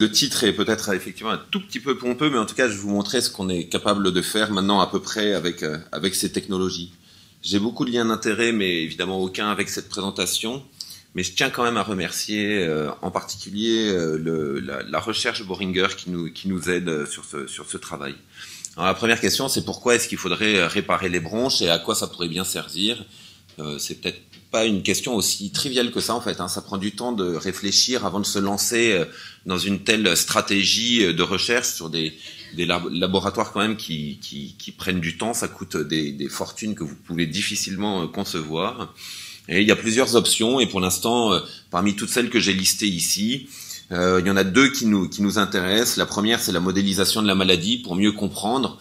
Le titre est peut-être effectivement un tout petit peu pompeux, mais en tout cas, je vais vous montrer ce qu'on est capable de faire maintenant à peu près avec, euh, avec ces technologies. J'ai beaucoup de liens d'intérêt, mais évidemment aucun avec cette présentation. Mais je tiens quand même à remercier euh, en particulier euh, le, la, la, recherche Bohringer qui nous, qui nous aide sur ce, sur ce travail. Alors, la première question, c'est pourquoi est-ce qu'il faudrait réparer les bronches et à quoi ça pourrait bien servir? Euh, C'est peut-être pas une question aussi triviale que ça en fait. Hein. Ça prend du temps de réfléchir avant de se lancer euh, dans une telle stratégie euh, de recherche sur des, des laboratoires quand même qui, qui, qui, prennent du temps. Ça coûte des, des, fortunes que vous pouvez difficilement euh, concevoir. Et il y a plusieurs options. Et pour l'instant, parmi toutes celles que j'ai listées ici, il y en a deux qui nous, qui nous intéressent. La première, c'est la modélisation de la maladie pour mieux comprendre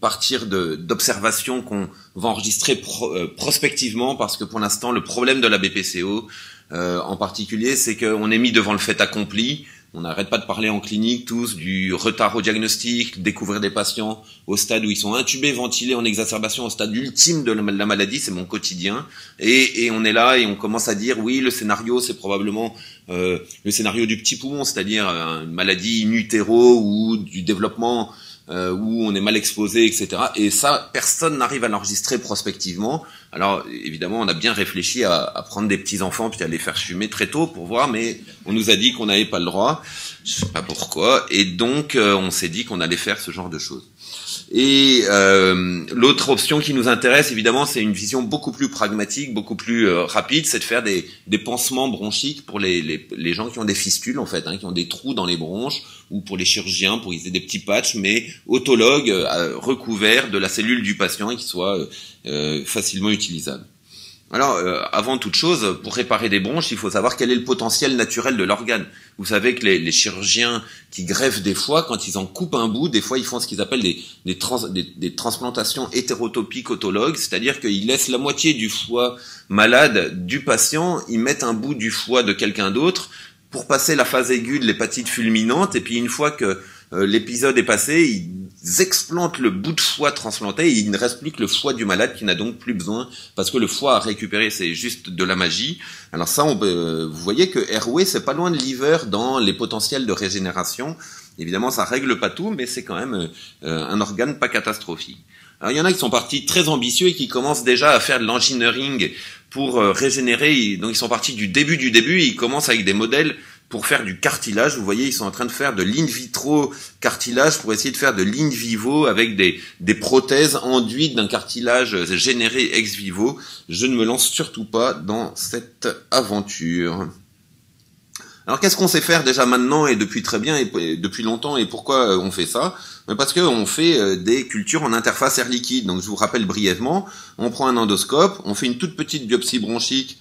partir d'observations qu'on va enregistrer pro, euh, prospectivement parce que pour l'instant le problème de la BPCO euh, en particulier c'est qu'on est mis devant le fait accompli on n'arrête pas de parler en clinique tous du retard au diagnostic, découvrir des patients au stade où ils sont intubés, ventilés en exacerbation, au stade ultime de la maladie, c'est mon quotidien. Et, et, on est là et on commence à dire oui, le scénario c'est probablement euh, le scénario du petit poumon, c'est-à-dire une maladie in ou du développement euh, où on est mal exposé, etc. Et ça, personne n'arrive à l'enregistrer prospectivement. Alors évidemment, on a bien réfléchi à, à prendre des petits enfants puis à les faire fumer très tôt pour voir, mais on nous a dit qu'on n'avait pas le droit. Je sais pas pourquoi. Et donc, euh, on s'est dit qu'on allait faire ce genre de choses. Et euh, l'autre option qui nous intéresse, évidemment, c'est une vision beaucoup plus pragmatique, beaucoup plus euh, rapide, c'est de faire des, des, pansements bronchiques pour les, les, les, gens qui ont des fistules, en fait, hein, qui ont des trous dans les bronches, ou pour les chirurgiens, pour qu'ils aient des petits patchs, mais autologues, euh, recouverts de la cellule du patient et qui soient facilement utilisables. Alors, euh, avant toute chose, pour réparer des bronches, il faut savoir quel est le potentiel naturel de l'organe. Vous savez que les, les, chirurgiens qui greffent des foies, quand ils en coupent un bout, des fois ils font ce qu'ils appellent des, des, trans, des, des, transplantations hétérotopiques autologues, c'est-à-dire qu'ils laissent la moitié du foie malade du patient, ils mettent un bout du foie de quelqu'un d'autre pour passer la phase aiguë de l'hépatite fulminante, et puis une fois que euh, l'épisode est passé, ils explantent le bout de foie transplanté il ne reste plus que le foie du malade qui n'a donc plus besoin parce que le foie à récupérer c'est juste de la magie. Alors ça, on, euh, vous voyez que Airway c'est pas loin de liver dans les potentiels de régénération. Évidemment, ça règle pas tout, mais c'est quand même euh, un organe pas catastrophique. Alors il y en a qui sont partis très ambitieux et qui commencent déjà à faire de l'engineering pour euh, régénérer. Donc ils sont partis du début du début. ils commencent avec des modèles pour faire du cartilage. Vous voyez, ils sont en train de faire de l'in vitro cartilage pour essayer de faire de l'in vivo avec des, des prothèses enduites d'un cartilage généré ex vivo. Je ne me lance surtout pas dans cette aventure. Alors qu'est-ce qu'on sait faire déjà maintenant et depuis très bien et depuis longtemps et pourquoi on fait ça? Parce qu'on fait euh, des cultures en interface air liquide. Donc je vous rappelle brièvement, on prend un endoscope, on fait une toute petite biopsie bronchique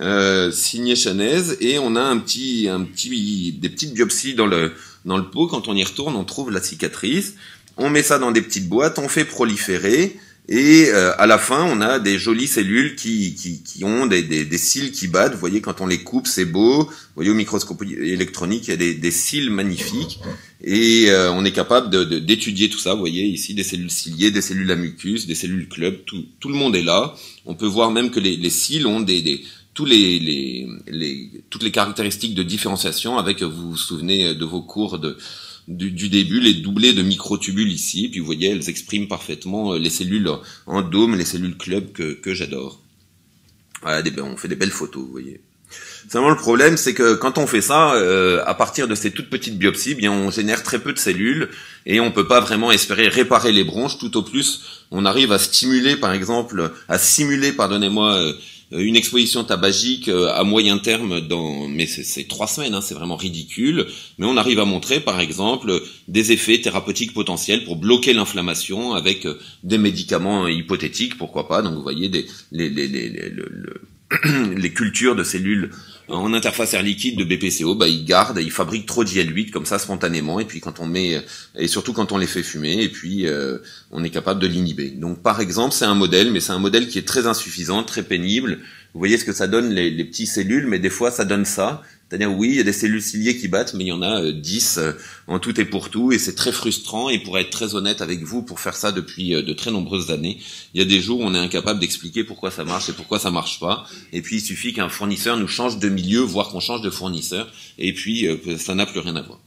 euh, signé Chanez et on a un petit, un petit, des petites biopsies dans le, dans le pot. Quand on y retourne, on trouve la cicatrice. On met ça dans des petites boîtes, on fait proliférer. Et euh, à la fin, on a des jolies cellules qui, qui, qui ont des, des, des, cils qui battent. Vous voyez, quand on les coupe, c'est beau. Vous voyez, au microscope électronique, il y a des, des cils magnifiques. Et euh, on est capable d'étudier de, tout ça. Vous voyez, ici, des cellules ciliées, des cellules à mucus, des cellules club. Tout, tout le monde est là. On peut voir même que les, les cils ont des, des les, les, les, toutes les caractéristiques de différenciation avec, vous vous souvenez de vos cours de, du, du, début, les doublés de microtubules ici, puis vous voyez, elles expriment parfaitement les cellules en dôme, les cellules club que, que j'adore. Voilà, des, on fait des belles photos, vous voyez. Seulement le problème, c'est que quand on fait ça, euh, à partir de ces toutes petites biopsies, bien on génère très peu de cellules et on peut pas vraiment espérer réparer les bronches. Tout au plus, on arrive à stimuler, par exemple, à simuler, pardonnez-moi, euh, euh, une exposition tabagique euh, à moyen terme dans mais c'est trois semaines hein, c'est vraiment ridicule. Mais on arrive à montrer par exemple des effets thérapeutiques potentiels pour bloquer l'inflammation avec euh, des médicaments hypothétiques pourquoi pas. Donc vous voyez des les, les, les, les, les cultures de cellules en interface air liquide de BPCO, bah, ils gardent, ils fabriquent trop d'IL8 comme ça spontanément, et puis quand on met, et surtout quand on les fait fumer, et puis euh, on est capable de l'inhiber. Donc par exemple, c'est un modèle, mais c'est un modèle qui est très insuffisant, très pénible. Vous voyez ce que ça donne les, les petites cellules, mais des fois ça donne ça. C'est-à-dire, oui, il y a des cellules ciliées qui battent, mais il y en a 10 euh, euh, en tout et pour tout, et c'est très frustrant. Et pour être très honnête avec vous, pour faire ça depuis euh, de très nombreuses années, il y a des jours où on est incapable d'expliquer pourquoi ça marche et pourquoi ça marche pas. Et puis, il suffit qu'un fournisseur nous change de milieu, voire qu'on change de fournisseur, et puis ça n'a plus rien à voir.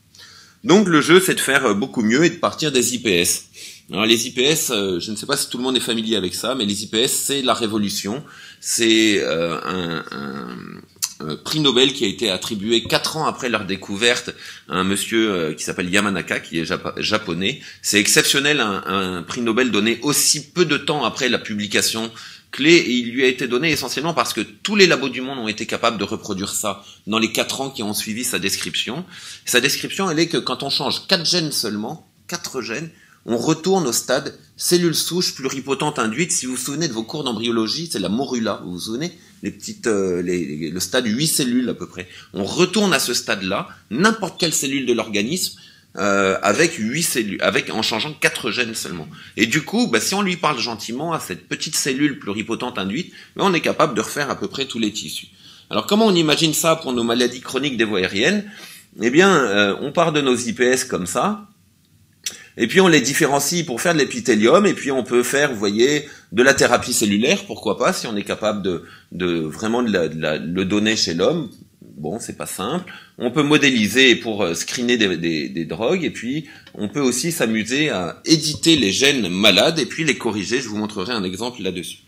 Donc, le jeu, c'est de faire beaucoup mieux et de partir des IPS. Alors, les IPS, je ne sais pas si tout le monde est familier avec ça, mais les IPS, c'est la révolution. C'est un, un euh, prix Nobel qui a été attribué quatre ans après leur découverte à un monsieur euh, qui s'appelle Yamanaka, qui est japonais. C'est exceptionnel, un, prix Nobel donné aussi peu de temps après la publication clé, et il lui a été donné essentiellement parce que tous les labos du monde ont été capables de reproduire ça dans les quatre ans qui ont suivi sa description. Sa description, elle est que quand on change quatre gènes seulement, quatre gènes, on retourne au stade cellule souche pluripotente induite. Si vous vous souvenez de vos cours d'embryologie, c'est la morula, vous vous souvenez? Les petites, euh, les, le stade 8 cellules à peu près. On retourne à ce stade-là, n'importe quelle cellule de l'organisme, euh, avec 8 cellules, avec en changeant quatre gènes seulement. Et du coup, bah, si on lui parle gentiment à cette petite cellule pluripotente induite, bah, on est capable de refaire à peu près tous les tissus. Alors comment on imagine ça pour nos maladies chroniques des voies aériennes? Eh bien, euh, on part de nos IPS comme ça, et puis on les différencie pour faire de l'épithélium, et puis on peut faire, vous voyez, de la thérapie cellulaire, pourquoi pas, si on est capable de, de vraiment de, le donner chez l'homme. Bon, c'est pas simple. On peut modéliser pour euh, screener des, des, des drogues, et puis on peut aussi s'amuser à éditer les gènes malades et puis les corriger. Je vous montrerai un exemple là-dessus.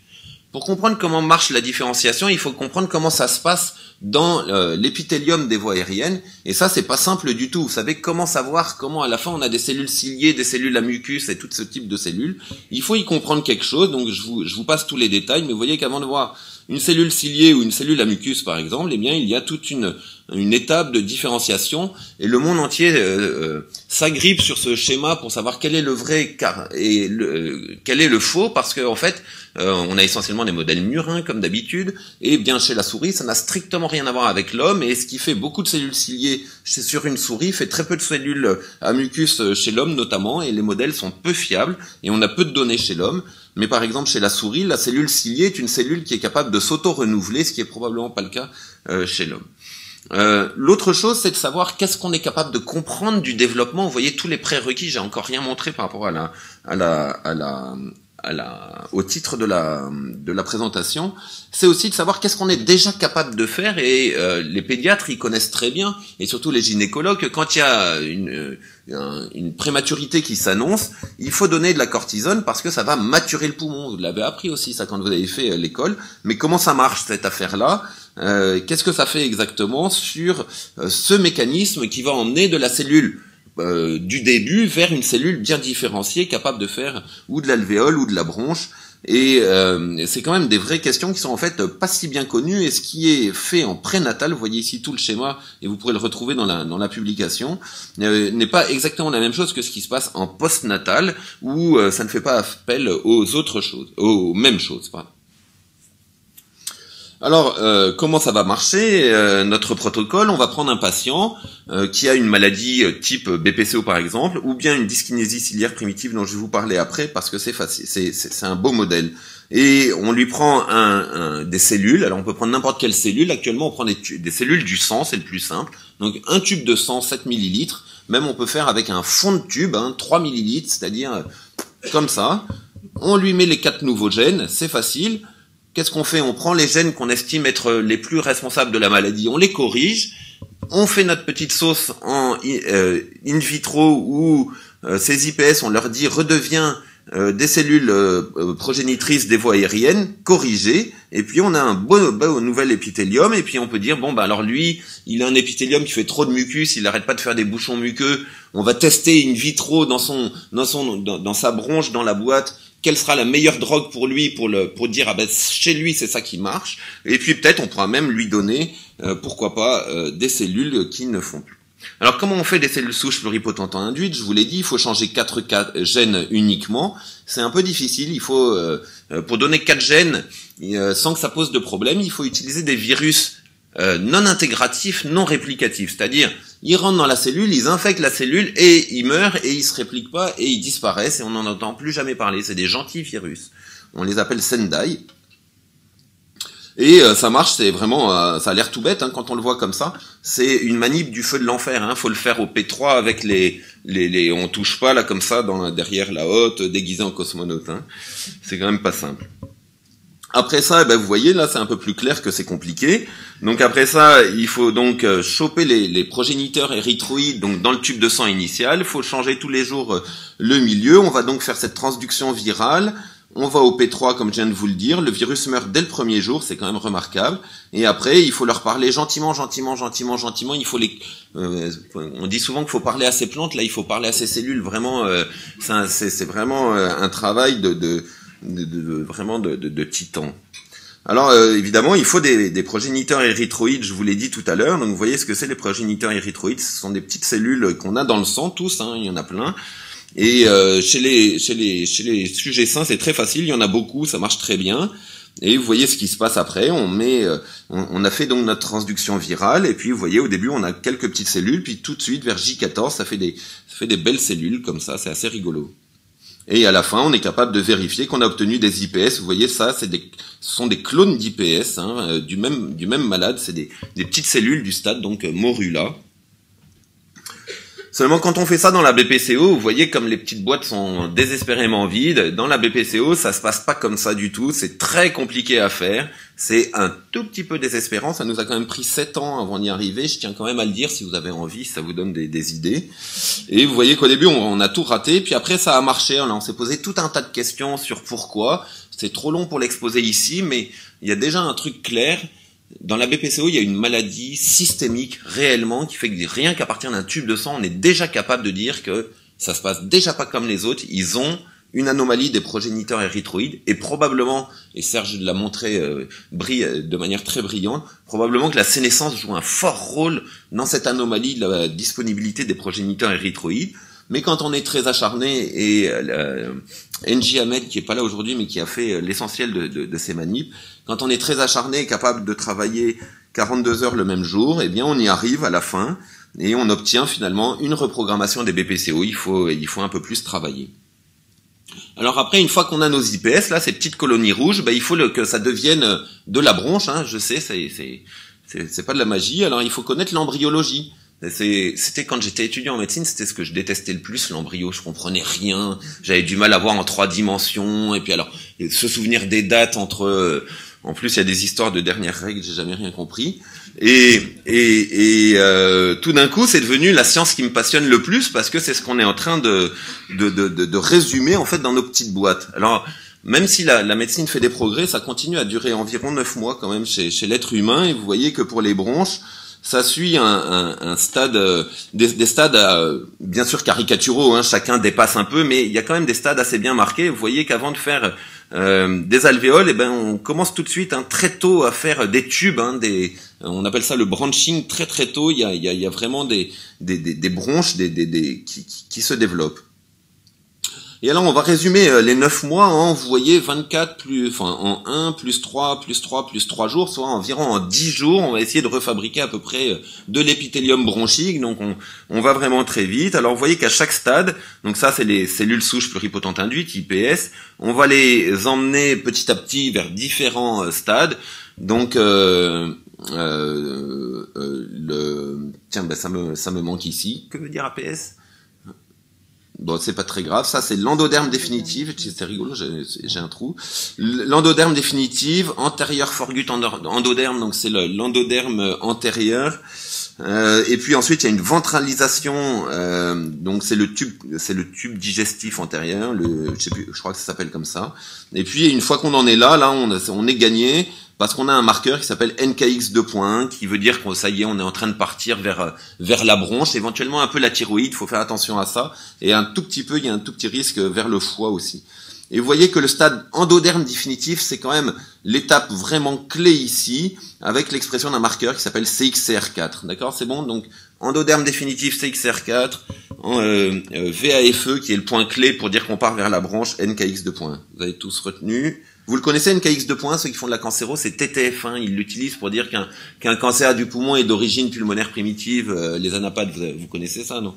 Pour comprendre comment marche la différenciation, il faut comprendre comment ça se passe dans euh, l'épithélium des voies aériennes. Et ça, c'est pas simple du tout. Vous savez comment savoir comment à la fin on a des cellules ciliées, des cellules à mucus et tout ce type de cellules. Il faut y comprendre quelque chose. Donc je vous, je vous passe tous les détails, mais vous voyez qu'avant de voir une cellule ciliée ou une cellule à mucus par exemple, eh bien il y a toute une, étape de différenciation et le monde entier euh, euh, s'agrippe sur ce schéma pour savoir quel est le vrai et le, quel est le faux parce qu'en en fait euh, on a essentiellement des modèles murins comme d'habitude et bien chez la souris ça n'a strictement rien à voir avec l'homme et ce qui fait beaucoup de cellules ciliées sur une souris fait très peu de cellules à mucus chez l'homme notamment et les modèles sont peu fiables et on a peu de données chez l'homme mais par exemple, chez la souris, la cellule ciliée est une cellule qui est capable de s'auto-renouveler, ce qui est probablement pas le cas euh, chez l'homme. Euh, L'autre chose, c'est de savoir qu'est-ce qu'on est capable de comprendre du développement. Vous voyez tous les prérequis. J'ai encore rien montré par rapport à la, à la, à la, à la, au titre de la, de la présentation, c'est aussi de savoir qu'est-ce qu'on est déjà capable de faire et euh, les pédiatres ils connaissent très bien et surtout les gynécologues quand il y a une, une prématurité qui s'annonce, il faut donner de la cortisone parce que ça va maturer le poumon. Vous l'avez appris aussi ça quand vous avez fait euh, l'école. Mais comment ça marche cette affaire-là? Euh, Qu'est-ce que ça fait exactement sur ce mécanisme qui va emmener de la cellule euh, du début vers une cellule bien différenciée, capable de faire ou de l'alvéole ou de la bronche. Et euh, c'est quand même des vraies questions qui sont en fait pas si bien connues. Et ce qui est fait en prénatal, vous voyez ici tout le schéma, et vous pourrez le retrouver dans la, dans la publication, euh, n'est pas exactement la même chose que ce qui se passe en postnatal, où ça ne fait pas appel aux autres choses, aux mêmes choses. Pardon. Alors, euh, comment ça va marcher euh, Notre protocole, on va prendre un patient euh, qui a une maladie type BPCO par exemple, ou bien une dyskinésie ciliaire primitive dont je vais vous parler après parce que c'est facile, c'est un beau modèle. Et on lui prend un, des cellules. Alors on peut prendre n'importe quelle cellule. Actuellement, on prend des, des cellules du sang, c'est le plus simple. Donc un tube de sang, 7 millilitres. Même on peut faire avec un fond de tube, hein, 3 millilitres, c'est-à-dire comme ça. On lui met les quatre nouveaux gènes, c'est facile qu'est-ce qu'on fait? On prend les gènes qu'on estime être les plus responsables de la maladie, on les corrige, on fait notre petite sauce en euh, in vitro où euh, ces IPS, on leur dit redevient euh, des cellules progénitrices des voies aériennes corrigées, et puis on a un beau, beau, nouvel épithélium, et puis on peut dire bon bah alors lui, il a un épithélium qui fait trop de mucus, il n'arrête pas de faire des bouchons muqueux, on va tester in vitro dans son dans son dans sa bronche dans la boîte quelle sera la meilleure drogue pour lui pour le pour dire ah ben chez lui c'est ça qui marche et puis peut-être on pourra même lui donner euh, pourquoi pas euh, des cellules qui ne font plus. Alors comment on fait des cellules souches pluripotentes induites? Je vous l'ai dit, il faut changer quatre gènes uniquement. C'est un peu difficile. Il faut euh, pour donner quatre gènes sans que ça pose de problème, il faut utiliser des virus non intégratifs, non réplicatifs, c'est-à-dire ils rentrent dans la cellule, ils infectent la cellule et ils meurent et ils se répliquent pas et ils disparaissent et on n'en entend plus jamais parler. C'est des gentils virus. On les appelle Sendai. Et euh, ça marche, c'est vraiment, euh, ça a l'air tout bête hein, quand on le voit comme ça. C'est une manip du feu de l'enfer. Hein. Faut le faire au P3 avec les, les, les, on touche pas là comme ça dans derrière la haute, déguisé en cosmonaute. Hein. C'est quand même pas simple. Après ça, eh ben, vous voyez, là, c'est un peu plus clair que c'est compliqué. Donc après ça, il faut donc euh, choper les, les, progéniteurs érythroïdes donc dans le tube de sang initial. Il faut changer tous les jours le milieu. On va donc faire cette transduction virale. On va au P3, comme je viens de vous le dire. Le virus meurt dès le premier jour, c'est quand même remarquable. Et après, il faut leur parler gentiment, gentiment, gentiment, gentiment. Il faut les. Euh, on dit souvent qu'il faut parler à ces plantes. Là, il faut parler à ces cellules. Vraiment, euh, c'est vraiment euh, un travail de, de, de, vraiment de, de, titan. Alors évidemment, il faut des, des, progéniteurs érythroïdes, je vous l'ai dit tout à l'heure. Donc vous voyez ce que c'est les progéniteurs érythroïdes. Ce sont des petites cellules qu'on a dans le sang, tous, hein, il y en a plein. Et euh, chez, les, chez, les, chez les sujets sains, c'est très facile, il y en a beaucoup, ça marche très bien. Et vous voyez ce qui se passe après. On met, euh, on, a fait donc notre transduction virale, et puis vous voyez au début on a quelques petites cellules, puis tout de suite vers J14 ça fait des, ça fait des belles cellules comme ça, c'est assez rigolo. Et à la fin, on est capable de vérifier qu'on a obtenu des IPS. Vous voyez ça, c'est des, ce sont des clones d'IPS hein, euh, du même malade. C'est des, des petites cellules du stade donc morula. Seulement quand on fait ça dans la BPCO, vous voyez comme les petites boîtes sont désespérément vides. Dans la BPCO, ça se passe pas comme ça du tout. C'est très compliqué à faire. C'est un tout petit peu désespérant. Ça nous a quand même pris 7 ans avant d'y arriver. Je tiens quand même à le dire si vous avez envie, ça vous donne des, idées. Et vous voyez qu'au début, on, a tout raté. Puis après, ça a marché. on s'est posé tout un tas de questions sur pourquoi. C'est trop long pour l'exposer ici, mais il y a déjà un truc clair dans la BPCO, il y a une maladie systémique réellement qui fait que rien qu'à partir d'un tube de sang, on est déjà capable de dire que ça se passe déjà pas comme les autres. Ils ont une anomalie des progéniteurs érythroïdes et probablement, et Serge l'a montré euh, euh, de manière très brillante, probablement que la sénescence joue un fort rôle dans cette anomalie de la disponibilité des progéniteurs érythroïdes. Mais quand on est très acharné, et euh, NJ Ahmed, qui est pas là aujourd'hui, mais qui a fait euh, l'essentiel de, de, de, ces manips, quand on est très acharné et capable de travailler 42 heures le même jour, eh bien on y arrive à la fin et on obtient finalement une reprogrammation des BPCO. Il faut, il faut un peu plus travailler. Alors après, une fois qu'on a nos IPS, là, ces petites colonies rouges, ben, il faut que ça devienne de la bronche. Hein, je sais, c'est, c'est, c'est pas de la magie. Alors il faut connaître l'embryologie. C'était quand j'étais étudiant en médecine, c'était ce que je détestais le plus, l'embryo. Je comprenais rien. J'avais du mal à voir en trois dimensions. Et puis alors, se souvenir des dates entre. En plus, il y a des histoires de dernières règles, j'ai jamais rien compris. Et, et, et euh, tout d'un coup, c'est devenu la science qui me passionne le plus parce que c'est ce qu'on est en train de de, de, de, résumer en fait dans nos petites boîtes. Alors, même si la, la, médecine fait des progrès, ça continue à durer environ neuf mois quand même chez, chez l'être humain. Et vous voyez que pour les bronches, ça suit un, stade, euh, des, des, stades euh, bien sûr caricaturaux, hein, chacun dépasse un peu, mais il y a quand même des stades assez bien marqués. Vous voyez qu'avant de faire euh, des alvéoles, eh ben on commence tout de suite hein, très tôt à faire des tubes, hein, on appelle ça le branching très très tôt. Il y a, vraiment des, des, bronches qui se développent. Et alors, on va résumer euh, les 9 mois en, vous voyez, 24 plus, enfin, en 1, plus 3, plus 3, plus 3 jours, soit environ en 10 jours, on va essayer de refabriquer à peu près euh, de l'épithélium bronchique, donc on, on, va vraiment très vite. Alors, vous voyez qu'à chaque stade, donc ça, c'est les cellules souches pluripotentes induites, IPS, on va les emmener petit à petit vers différents euh, stades. Donc, euh, euh, le, tiens, ben ça me, ça me manque ici. Que veut dire APS Bon, c'est pas très grave. Ça, c'est l'endoderme définitive. C'est rigolo, j'ai un trou. L'endoderme définitive, antérieur forgut endoderme, donc c'est l'endoderme antérieur. Euh, et puis ensuite, il y a une ventralisation. Euh, donc c'est le tube, c'est le tube digestif antérieur. Le, je sais plus, je crois que ça s'appelle comme ça. Et puis une fois qu'on en est là, là, on, on est gagné parce qu'on a un marqueur qui s'appelle NKX 2.1 qui veut dire que ça y est, on est en train de partir vers vers la bronche, éventuellement un peu la thyroïde, faut faire attention à ça et un tout petit peu, il y a un tout petit risque vers le foie aussi. Et vous voyez que le stade endoderme définitif, c'est quand même l'étape vraiment clé ici, avec l'expression d'un marqueur qui s'appelle CXCR4. D'accord? C'est bon? Donc, endoderme définitif CXCR4, euh, euh VAFE qui est le point clé pour dire qu'on part vers la branche NKX 2.1. Vous avez tous retenu vous le connaissez, NKX 2.1, ceux qui font de la cancéro, c'est TTF1. Ils l'utilisent pour dire qu'un cancer du poumon est d'origine pulmonaire primitive. Euh, les anapathes, vous, vous, connaissez ça, non?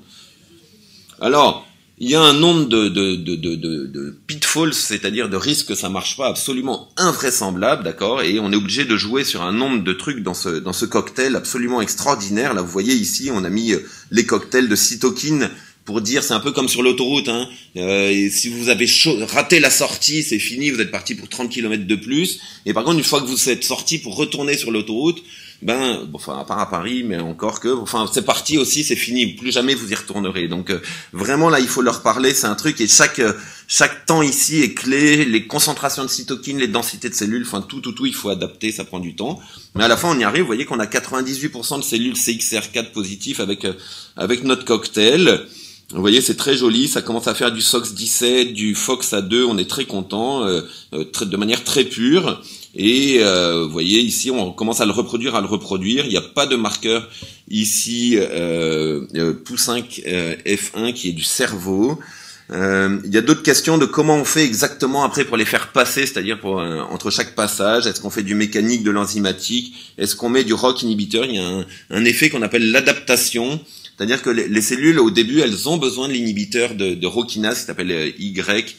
Alors, il y a un nombre de, pitfalls, c'est-à-dire de risques que ça marche pas absolument invraisemblable, d'accord? Et on est obligé de jouer sur un nombre de trucs dans ce, dans ce cocktail absolument extraordinaire. Là, vous voyez ici, on a mis euh, les cocktails de cytokine pour dire, c'est un peu comme sur l'autoroute, hein. Euh, si vous avez raté la sortie, c'est fini, vous êtes parti pour 30 km de plus. Et par contre, une fois que vous êtes sorti pour retourner sur l'autoroute, ben, enfin, à part à Paris, mais encore que, enfin, c'est parti aussi, c'est fini, plus jamais vous y retournerez. Donc, euh, vraiment, là, il faut leur parler, c'est un truc, et chaque, euh, chaque temps ici est clé, les concentrations de cytokines, les densités de cellules, enfin, tout, tout, tout, il faut adapter, ça prend du temps. Mais à la fin, on y arrive, vous voyez qu'on a 98% de cellules CXR4 positifs avec, euh, avec notre cocktail. Vous voyez, c'est très joli, ça commence à faire du SOX17, du FOX-A2, on est très content, de manière très pure. Et euh, vous voyez ici, on commence à le reproduire, à le reproduire. Il n'y a pas de marqueur ici euh, euh POU5 euh, F1 qui est du cerveau. Euh, il y a d'autres questions de comment on fait exactement après pour les faire passer, c'est-à-dire pour entre chaque passage. Est-ce qu'on fait du mécanique, de l'enzymatique? Est-ce qu'on met du ROC inhibiteur? Il y a un, un effet qu'on appelle l'adaptation. C'est-à-dire que les, les, cellules, au début, elles ont besoin de l'inhibiteur de, de roquinase qui s'appelle Y,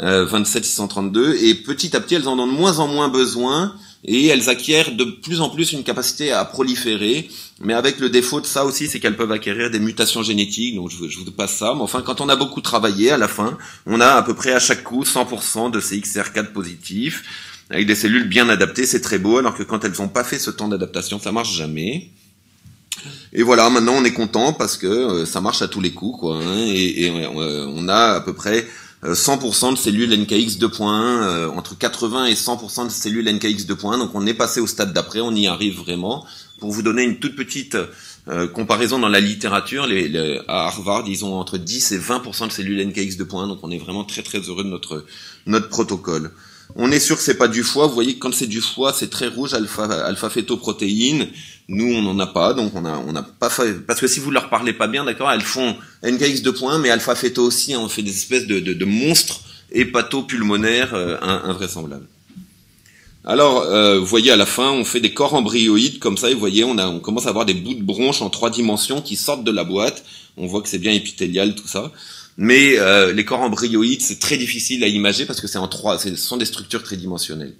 27632 euh, et petit à petit elles en ont de moins en moins besoin et elles acquièrent de plus en plus une capacité à proliférer, mais avec le défaut de ça aussi, c'est qu'elles peuvent acquérir des mutations génétiques, donc je, je vous passe ça, mais enfin quand on a beaucoup travaillé, à la fin, on a à peu près à chaque coup 100% de ces XR4 positifs, avec des cellules bien adaptées, c'est très beau, alors que quand elles n'ont pas fait ce temps d'adaptation, ça marche jamais. Et voilà, maintenant on est content parce que euh, ça marche à tous les coups, quoi. Hein, et, euh, on a à peu près 100% euh, de cellules NKX 2.1, euh, entre 80 et 100% de cellules NKX 2.1. Donc on est passé au stade d'après, on y arrive vraiment. Pour vous donner une toute petite euh, comparaison dans la littérature, les, à Harvard, ils ont entre 10 et 20% de cellules NKX 2.1. Donc on est vraiment très très heureux de notre notre protocole. On est sûr que c'est pas du foie. Vous voyez quand c'est du foie, c'est très rouge, alpha, alpha fétoprotéine. Nous, on n'en a pas, donc on a, on a pas fait, parce que si vous leur parlez pas bien, d'accord, elles font NKX 2.1, mais alpha féto aussi, hein, on fait des espèces de, de, de monstres hépatopulmonaires euh, invraisemblables. Alors, euh, vous voyez à la fin, on fait des corps embryoïdes comme ça, et vous voyez, on, a, on commence à avoir des bouts de bronches en trois dimensions qui sortent de la boîte. On voit que c'est bien épithélial tout ça. Mais euh, les corps embryoïdes, c'est très difficile à imager parce que c'est en trois, ce sont des structures tridimensionnelles.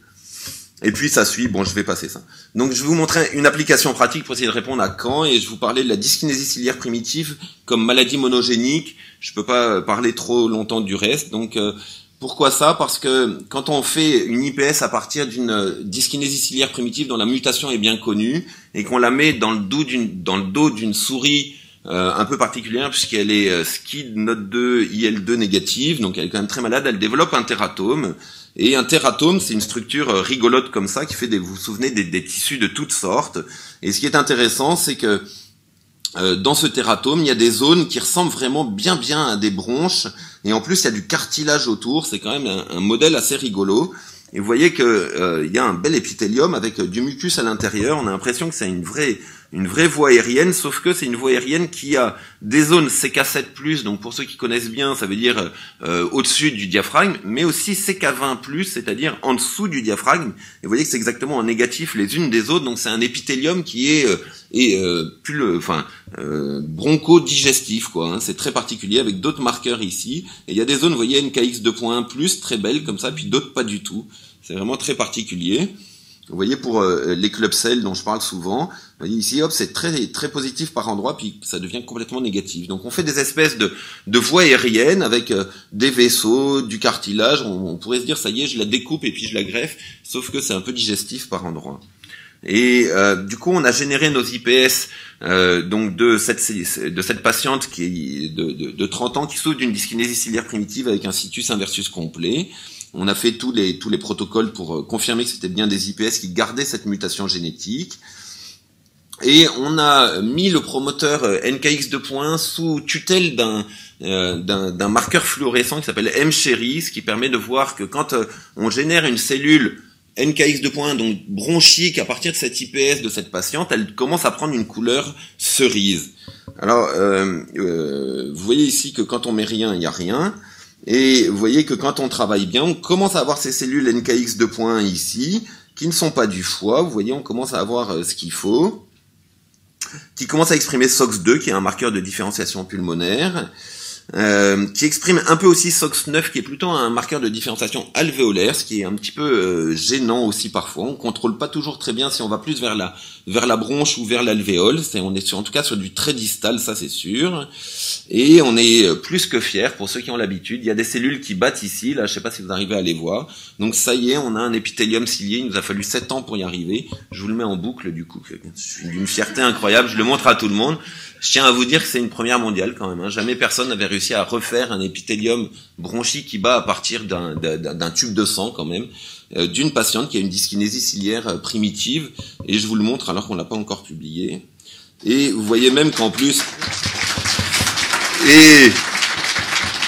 Et puis ça suit, bon je vais passer ça. Donc je vais vous montrer une application pratique pour essayer de répondre à quand, et je vous parlais de la dyskinésie ciliaire primitive comme maladie monogénique. Je peux pas parler trop longtemps du reste. Donc euh, pourquoi ça? Parce que quand on fait une IPS à partir d'une dyskinésie ciliaire primitive dont la mutation est bien connue, et qu'on la met dans le dos d'une souris euh, un peu particulière puisqu'elle est euh, SKID note 2 IL2 négative, donc elle est quand même très malade, elle développe un tératome et un tératome, c'est une structure euh, rigolote comme ça qui fait des, vous vous souvenez, des, tissus de toutes sortes. Et ce qui est intéressant, c'est que euh, dans ce tératome, il y a des zones qui ressemblent vraiment bien bien à des bronches. Et en plus, il y a du cartilage autour. C'est quand même un, modèle assez rigolo. Et vous voyez que il y a un bel épithélium avec du mucus à l'intérieur. On a l'impression que c'est une vraie une vraie voie aérienne, sauf que c'est une voie aérienne qui a des zones CK7+, donc pour ceux qui connaissent bien, ça veut dire euh, au-dessus du diaphragme, mais aussi CK20+, c'est-à-dire en dessous du diaphragme. Et vous voyez que c'est exactement en négatif les unes des autres, donc c'est un épithélium qui est, euh, est euh, plus, enfin, euh, bronco-digestif, quoi. Hein. c'est très particulier avec d'autres marqueurs ici. Et il y a des zones, vous voyez, NKX 2.1+, très belles comme ça, puis d'autres pas du tout. C'est vraiment très particulier. Vous voyez, pour euh, les clubs cells dont je parle souvent, ici, hop, c'est très très positif par endroit, puis ça devient complètement négatif. Donc on fait des espèces de, de voies aériennes avec euh, des vaisseaux, du cartilage. On, pourrait se dire, ça y est, je la découpe et puis je la greffe, sauf que c'est un peu digestif par endroit. Et euh, du coup, on a généré nos IPS donc de cette de cette patiente qui de, de, de 30 ans qui souffre d'une dyskinésie ciliaire primitive avec un situs inversus complet. On a fait tous les, tous les protocoles pour euh, confirmer que c'était bien des IPS qui gardaient cette mutation génétique. Et on a mis le promoteur euh, NKX2.1 sous tutelle d'un euh, d'un marqueur fluorescent qui s'appelle M-Cheris, qui permet de voir que quand on génère une cellule NKX2.1, donc bronchique, à partir de cette IPS de cette patiente, elle commence à prendre une couleur cerise. Alors, vous voyez ici que quand on met rien, il n'y a rien. Et vous voyez que quand on travaille bien, on commence à avoir ces cellules NKX 2.1 ici, qui ne sont pas du foie. Vous voyez, on commence à avoir euh, ce qu'il faut, qui commence à exprimer SOX2, qui est un marqueur de différenciation pulmonaire. euh, qui exprime un peu aussi SOX9, qui est plutôt un marqueur de différenciation alvéolaire, ce qui est un petit peu euh, gênant aussi parfois. On contrôle pas toujours très bien si on va plus vers la vers la bronche ou vers l'alvéole. C'est on est sur, en tout cas sur du très distal, ça c'est sûr. Et on est euh, plus que fier pour ceux qui ont l'habitude. Il y a des cellules qui battent ici. Là, je sais pas si vous arrivez à les voir. Donc ça y est, on a un épithélium cilié. Il nous a fallu 7 ans pour y arriver. Je vous le mets en boucle du coup. D'une fierté incroyable. Je le montre à tout le monde. Je tiens à vous dire que c'est une première mondiale quand même. Hein. Jamais personne n'avait réussi à refaire un épithélium bronchique qui bat à partir d'un tube de sang quand même d'une patiente qui a une dyskinésie ciliaire euh, primitive et je vous le montre alors qu'on l'a pas encore publié. Et vous voyez même qu'en plus et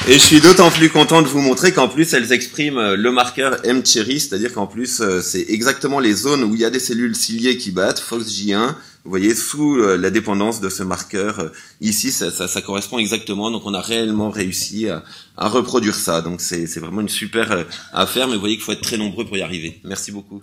et je suis d'autant plus content de vous montrer qu'en plus elles expriment euh, le marqueur M-Cherry, c'est-à-dire qu'en plus c'est exactement les zones où il y a des cellules ciliées qui battent, FOXJ1, vous voyez, sous euh, la dépendance de ce marqueur, euh, ici, ça, ça, ça, correspond exactement. Donc, on a réellement réussi à, à reproduire ça. Donc, c'est vraiment une super euh, affaire, mais vous voyez qu'il faut être très nombreux pour y arriver. Merci beaucoup.